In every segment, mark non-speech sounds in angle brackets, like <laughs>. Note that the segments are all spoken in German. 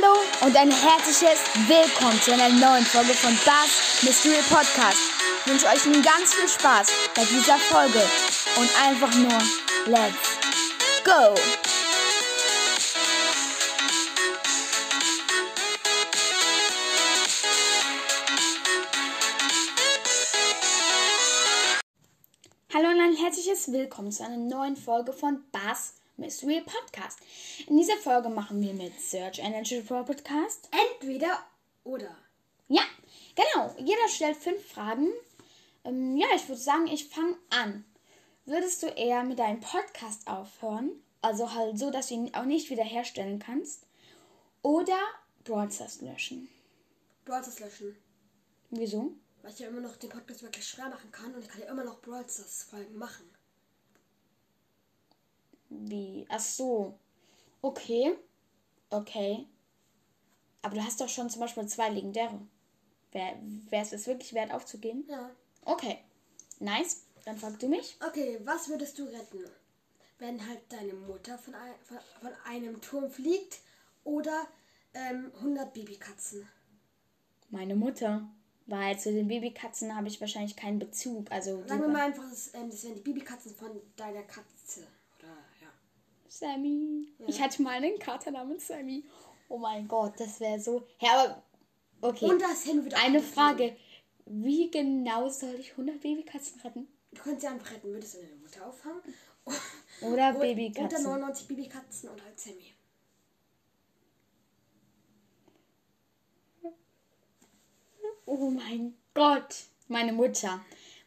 Hallo und ein herzliches Willkommen zu einer neuen Folge von Bass Mystery Podcast. Ich wünsche euch nun ganz viel Spaß bei dieser Folge und einfach nur Let's Go! Hallo und ein herzliches Willkommen zu einer neuen Folge von Bass Mystery Podcast. In dieser Folge machen wir mit Search Energy Podcast. Entweder oder. Ja, genau. Jeder stellt fünf Fragen. Ähm, ja, ich würde sagen, ich fange an. Würdest du eher mit deinem Podcast aufhören? Also halt so, dass du ihn auch nicht wiederherstellen kannst. Oder Broadcast löschen? Broadcast löschen. Wieso? Weil ich ja immer noch den Podcast wirklich schwer machen kann und ich kann ja immer noch Broadcast Folgen machen. Wie? Ach so. Okay. Okay. Aber du hast doch schon zum Beispiel zwei legendäre. Wäre es es wirklich wert aufzugeben? Ja. Okay. Nice. Dann fragst du mich. Okay, was würdest du retten? Wenn halt deine Mutter von, ein, von, von einem Turm fliegt oder ähm, 100 Babykatzen? Meine Mutter. Weil zu den Babykatzen habe ich wahrscheinlich keinen Bezug. Also Sagen wir mal einfach, das, ähm, das wären die Babykatzen von deiner Katze. Oder ja. Sammy. Ich hatte mal einen Kater namens Sammy. Oh mein Gott, das wäre so. Ja, aber. Okay. Und das hin wird auch Eine. Frage. Wie genau soll ich 100 Babykatzen retten? Du könntest sie einfach retten. Würdest du deine Mutter auffangen? Oder Oder Babykatzen. 99 Babykatzen und halt Sammy. Oh mein Gott, meine Mutter.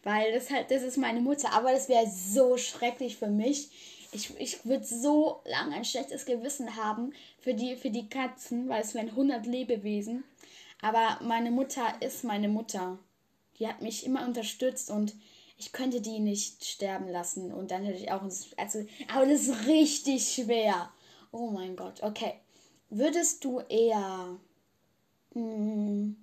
Weil das halt, das ist meine Mutter. Aber das wäre so schrecklich für mich. Ich, ich würde so lange ein schlechtes Gewissen haben für die, für die Katzen, weil es wären 100 Lebewesen. Aber meine Mutter ist meine Mutter. Die hat mich immer unterstützt und ich könnte die nicht sterben lassen. Und dann hätte ich auch. Also, aber das ist richtig schwer. Oh mein Gott, okay. Würdest du eher. Hm,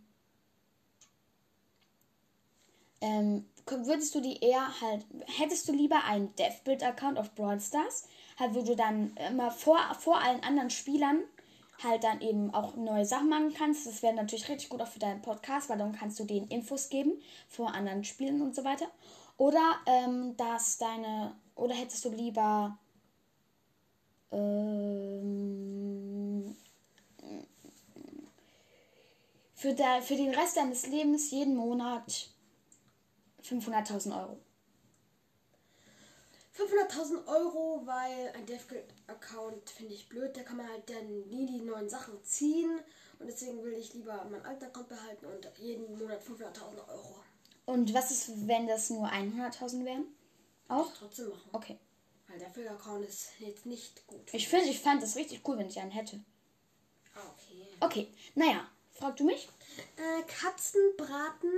ähm, würdest du die eher halt, hättest du lieber einen Deathbuild-Account auf Brawl Stars, halt wo du dann immer vor, vor allen anderen Spielern halt dann eben auch neue Sachen machen kannst. Das wäre natürlich richtig gut auch für deinen Podcast, weil dann kannst du denen Infos geben vor anderen Spielen und so weiter. Oder ähm, dass deine, oder hättest du lieber ähm, für, der, für den Rest deines Lebens jeden Monat 500.000 Euro. 500.000 Euro, weil ein DevGuild-Account finde ich blöd. Da kann man halt dann nie die neuen Sachen ziehen. Und deswegen will ich lieber meinen alten Account behalten und jeden Monat 500.000 Euro. Und was ist, wenn das nur 100.000 wären? Auch? Trotzdem machen. Okay. Weil der DevGuild-Account ist jetzt nicht gut. Ich finde, ich fand das richtig cool, wenn ich einen hätte. Ah, okay. Okay, naja, frag du mich? Äh, Katzenbraten.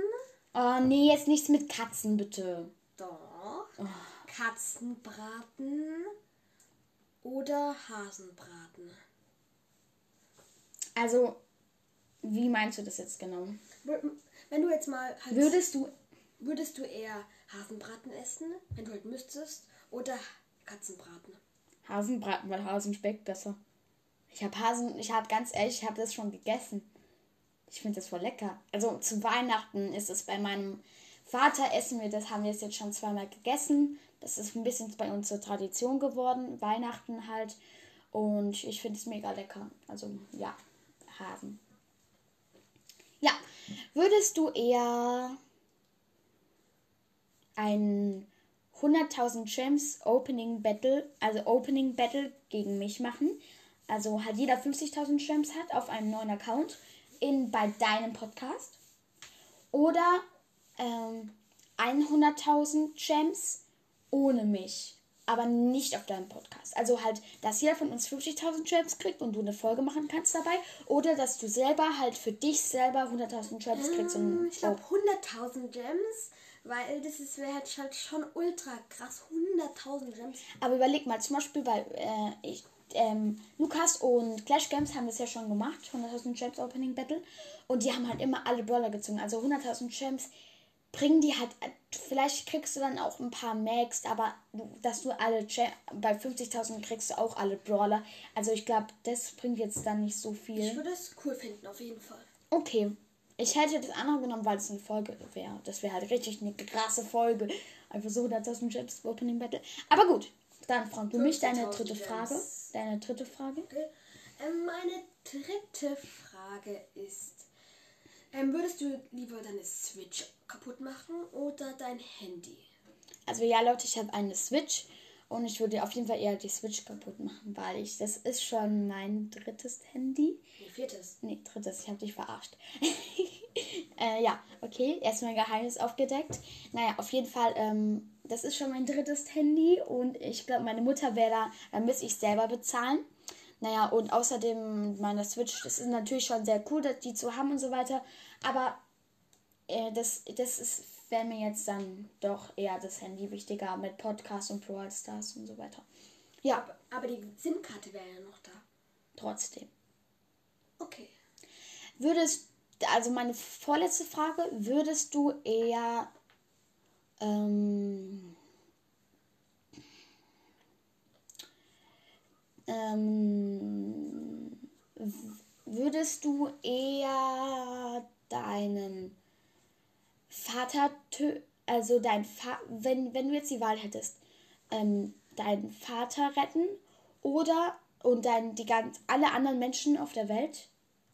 Oh, nee, jetzt nichts mit Katzen, bitte. Doch. Katzenbraten oder Hasenbraten. Also, wie meinst du das jetzt genau? Wenn du jetzt mal halt Würdest du. Würdest du eher Hasenbraten essen, wenn du halt müsstest, oder Katzenbraten? Hasenbraten, weil Hasen schmeckt besser. Ich habe Hasen, ich habe ganz ehrlich, ich habe das schon gegessen. Ich finde das voll lecker. Also zu Weihnachten ist es bei meinem Vater essen wir das, haben wir es jetzt schon zweimal gegessen. Das ist ein bisschen bei uns zur Tradition geworden, Weihnachten halt. Und ich finde es mega lecker. Also ja, Hasen. Ja, würdest du eher ein 100.000 Gems Opening Battle, also Opening Battle gegen mich machen. Also halt jeder 50.000 Gems hat auf einem neuen Account in, bei deinem Podcast. Oder ähm, 100.000 Gems ohne mich, aber nicht auf deinem Podcast. Also halt, dass jeder von uns 50.000 Gems kriegt und du eine Folge machen kannst dabei. Oder dass du selber halt für dich selber 100.000 Gems kriegst. Und, Ich glaube 100.000 Gems, weil das ist wäre halt halt schon ultra krass. 100.000 Gems. Aber überleg mal, zum Beispiel bei äh, ich, ähm, Lukas und Clash Games haben das ja schon gemacht, 100.000 Gems Opening Battle. Und die haben halt immer alle Brawler gezogen. Also 100.000 Gems bringen die halt, vielleicht kriegst du dann auch ein paar Max, aber dass du alle, bei 50.000 kriegst du auch alle Brawler. Also ich glaube, das bringt jetzt dann nicht so viel. Ich würde es cool finden, auf jeden Fall. Okay. Ich hätte das andere genommen, weil es eine Folge wäre. Das wäre halt richtig eine krasse Folge. Einfach so 100.000 Gems Opening Battle. Aber gut, dann frag du mich deine dritte. Frage. Deine dritte Frage. Okay. Ähm, meine dritte Frage ist, ähm, würdest du lieber deine Switch kaputt machen oder dein Handy? Also ja, Leute, ich habe eine Switch und ich würde auf jeden Fall eher die Switch kaputt machen, weil ich, das ist schon mein drittes Handy. Nee, viertes. Nee, drittes, ich habe dich verarscht. <laughs> äh, ja, okay, erstmal Geheimnis aufgedeckt. Naja, auf jeden Fall, ähm, das ist schon mein drittes Handy und ich glaube, meine Mutter wäre da, dann müsste ich selber bezahlen. Naja, und außerdem meine Switch, das ist natürlich schon sehr cool, die zu haben und so weiter. Aber äh, das, das ist, wäre mir jetzt dann doch eher das Handy wichtiger mit Podcast und Brawl Stars und so weiter. Ja. Aber, aber die SIM-Karte wäre ja noch da. Trotzdem. Okay. Würdest, also meine vorletzte Frage, würdest du eher ähm, ähm, würdest du eher deinen Vater, also dein Fa wenn, wenn du jetzt die Wahl hättest, ähm, deinen Vater retten oder und dann die ganz alle anderen Menschen auf der Welt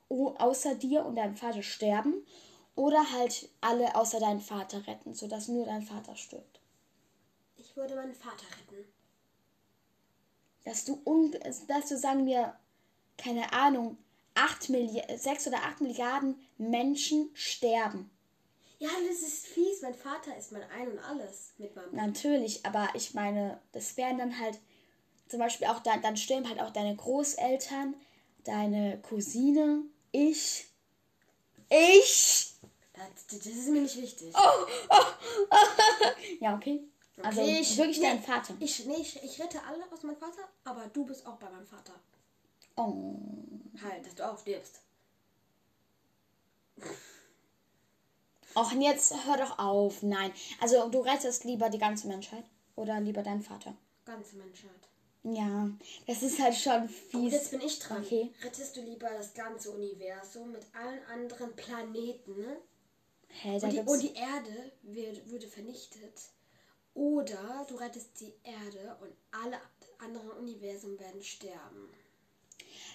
außer dir und deinem Vater sterben oder halt alle außer deinen Vater retten, sodass nur dein Vater stirbt. Ich würde meinen Vater retten dass du, um, dass du sagen wir, keine Ahnung, 8 Milliarden, 6 oder 8 Milliarden Menschen sterben. Ja, das ist fies. Mein Vater ist mein Ein und Alles mit meinem. Natürlich, aber ich meine, das wären dann halt zum Beispiel auch dann, dann sterben halt auch deine Großeltern, deine Cousine, ich. Ich! Das, das ist mir nicht wichtig. Oh, oh, oh. <laughs> ja, okay. Also okay, ich, wirklich nee, dein Vater. Ich, nee, ich, ich rette alle aus meinem Vater, aber du bist auch bei meinem Vater. Oh. Halt, dass du auch stirbst. Och, und jetzt hör doch auf. Nein. Also du rettest lieber die ganze Menschheit oder lieber deinen Vater? Ganze Menschheit. Ja, das ist halt schon fies. Und jetzt bin ich dran. Okay. Rettest du lieber das ganze Universum mit allen anderen Planeten, ne? Hä, und, die, und die Erde wird, würde vernichtet oder du rettest die Erde und alle anderen Universen werden sterben.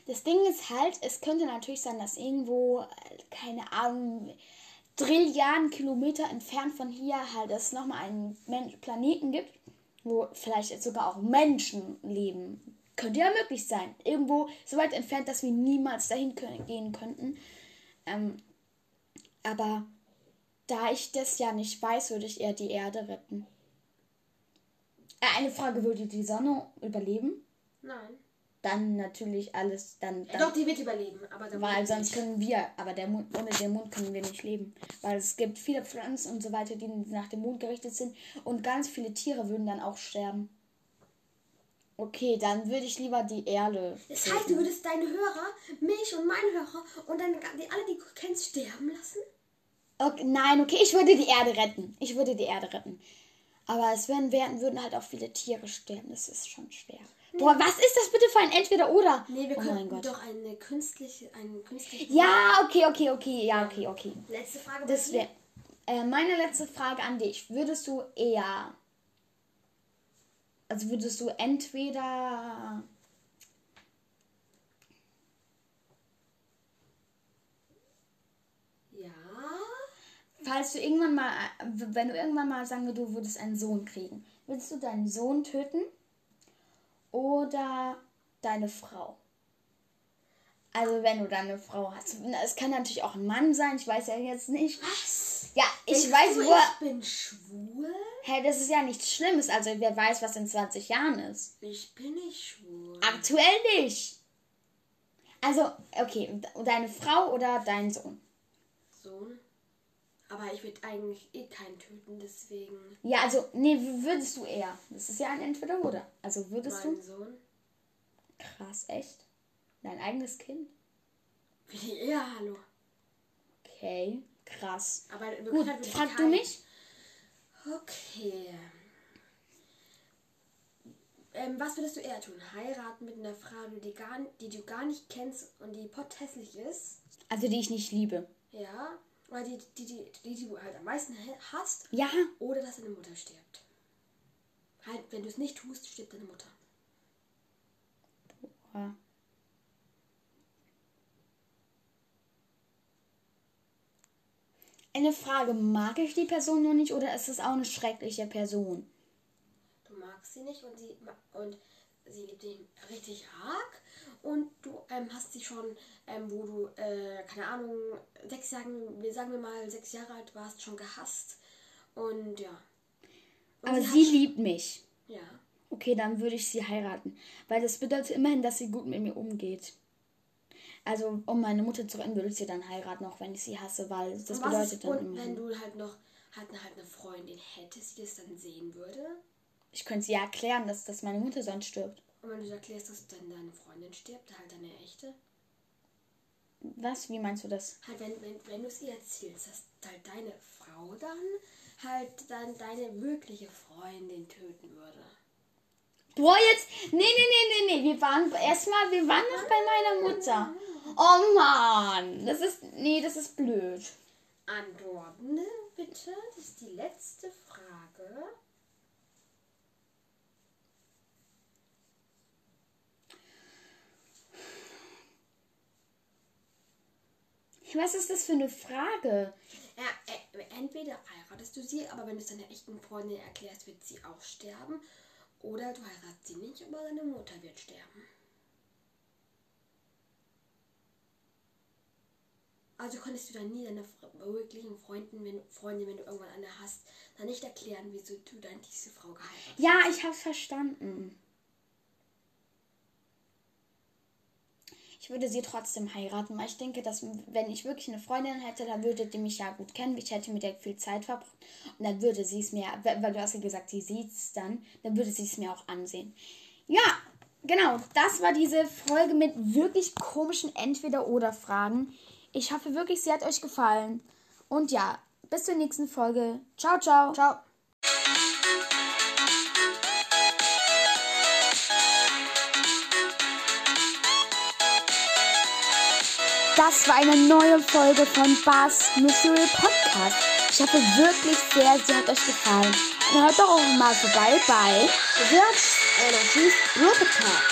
Das Ding ist halt, es könnte natürlich sein, dass irgendwo, keine Ahnung, Trilliarden Kilometer entfernt von hier halt es nochmal einen Planeten gibt, wo vielleicht sogar auch Menschen leben. Könnte ja möglich sein. Irgendwo so weit entfernt, dass wir niemals dahin können, gehen könnten. Ähm, aber da ich das ja nicht weiß, würde ich eher die Erde retten. Äh, eine Frage, würde die Sonne überleben? Nein. Dann natürlich alles, dann... dann Doch, die wird überleben, aber Weil sonst nicht. können wir, aber der Mond, ohne den Mond können wir nicht leben. Weil es gibt viele Pflanzen und so weiter, die nach dem Mond gerichtet sind und ganz viele Tiere würden dann auch sterben. Okay, dann würde ich lieber die Erde. Das heißt, du würdest deine Hörer, mich und meine Hörer und dann die, alle, die du kennst, sterben lassen? Okay, nein, okay, ich würde die Erde retten. Ich würde die Erde retten. Aber es werden, werden, würden halt auch viele Tiere sterben. Das ist schon schwer. Nee. Boah, was ist das bitte für ein Entweder-Oder? Nee, wir oh können doch eine künstliche, einen künstlichen. Ja, okay, okay, okay. Ja, okay, okay. Letzte Frage. Das wäre äh, meine letzte Frage an dich. Würdest du eher. Also würdest du entweder falls du irgendwann mal, wenn du irgendwann mal sagen wir, du würdest einen Sohn kriegen, willst du deinen Sohn töten oder deine Frau? Also wenn du deine Frau hast. Es kann natürlich auch ein Mann sein, ich weiß ja jetzt nicht. Was? Ja, ich Denkst weiß du, nur. Ich bin schwul? Hä, hey, das ist ja nichts Schlimmes. Also wer weiß, was in 20 Jahren ist. Ich bin nicht schwul. Aktuell nicht. Also, okay, deine Frau oder dein Sohn? Sohn. Aber ich würde eigentlich eh keinen töten, deswegen. Ja, also, nee, würdest du eher. Das ist ja ein Entweder-Oder. Also würdest mein du. Sohn. Krass, echt? Dein eigenes Kind? Würde ich eher, hallo. Okay, krass. Aber Gut, frag du mich. Okay. Ähm, was würdest du eher tun? Heiraten mit einer Frau, die, gar, die du gar nicht kennst und die pothässlich ist? Also die ich nicht liebe. Ja. Oder die, die, die, die, die du halt am meisten hast? Ja. Oder dass deine Mutter stirbt. Halt, wenn du es nicht tust, stirbt deine Mutter. Boah. Eine Frage, mag ich die Person nur nicht oder ist es auch eine schreckliche Person? Du magst sie nicht und sie und sie liebt ihn richtig arg und du ähm, hast sie schon, ähm, wo du, äh, keine Ahnung, sechs Jahre, sagen wir mal, sechs Jahre alt warst, schon gehasst. Und ja. Und Aber sie, sie liebt mich. Ja. Okay, dann würde ich sie heiraten. Weil das bedeutet immerhin, dass sie gut mit mir umgeht. Also, um meine Mutter zu retten, würde ich sie dann heiraten, auch wenn ich sie hasse, weil das und bedeutet ist, dann. Und wenn du halt noch halt, halt eine Freundin hättest, die das dann sehen würde? Ich könnte sie ja erklären, dass, dass meine Mutter sonst stirbt. Und wenn du erklärst, dass dann deine Freundin stirbt, halt deine echte? Was? Wie meinst du das? Halt, wenn, wenn, wenn du es ihr erzählst, dass halt deine Frau dann halt dann deine wirkliche Freundin töten würde. Boah, jetzt. Nee, nee, nee, nee, nee. Wir waren erstmal, wir waren noch bei meiner Mutter. Oh Mann. Das ist. Nee, das ist blöd. Antworten bitte. Das ist die letzte Frage. Was ist das für eine Frage? Ja, äh, entweder heiratest du sie, aber wenn du es deiner echten Freundin erklärst, wird sie auch sterben. Oder du heiratest sie nicht, aber deine Mutter wird sterben. Also konntest du dann nie deiner wirklichen Freundin, wenn, Freundin, wenn du irgendwann eine hast, dann nicht erklären, wieso du dann diese Frau geheiratet hast. Ja, ich hab's verstanden. Ich würde sie trotzdem heiraten, weil ich denke, dass wenn ich wirklich eine Freundin hätte, dann würde die mich ja gut kennen. Ich hätte mit der viel Zeit verbracht und dann würde sie es mir, weil du hast ja gesagt, sie sieht es dann, dann würde sie es mir auch ansehen. Ja, genau, das war diese Folge mit wirklich komischen Entweder-Oder-Fragen. Ich hoffe wirklich, sie hat euch gefallen. Und ja, bis zur nächsten Folge. Ciao, ciao. Ciao. Das war eine neue Folge von Bars Mystery Podcast. Ich hoffe wirklich sehr, sie hat euch gefallen. Und hört doch auch mal vorbei bei Wirts Energies Roboter.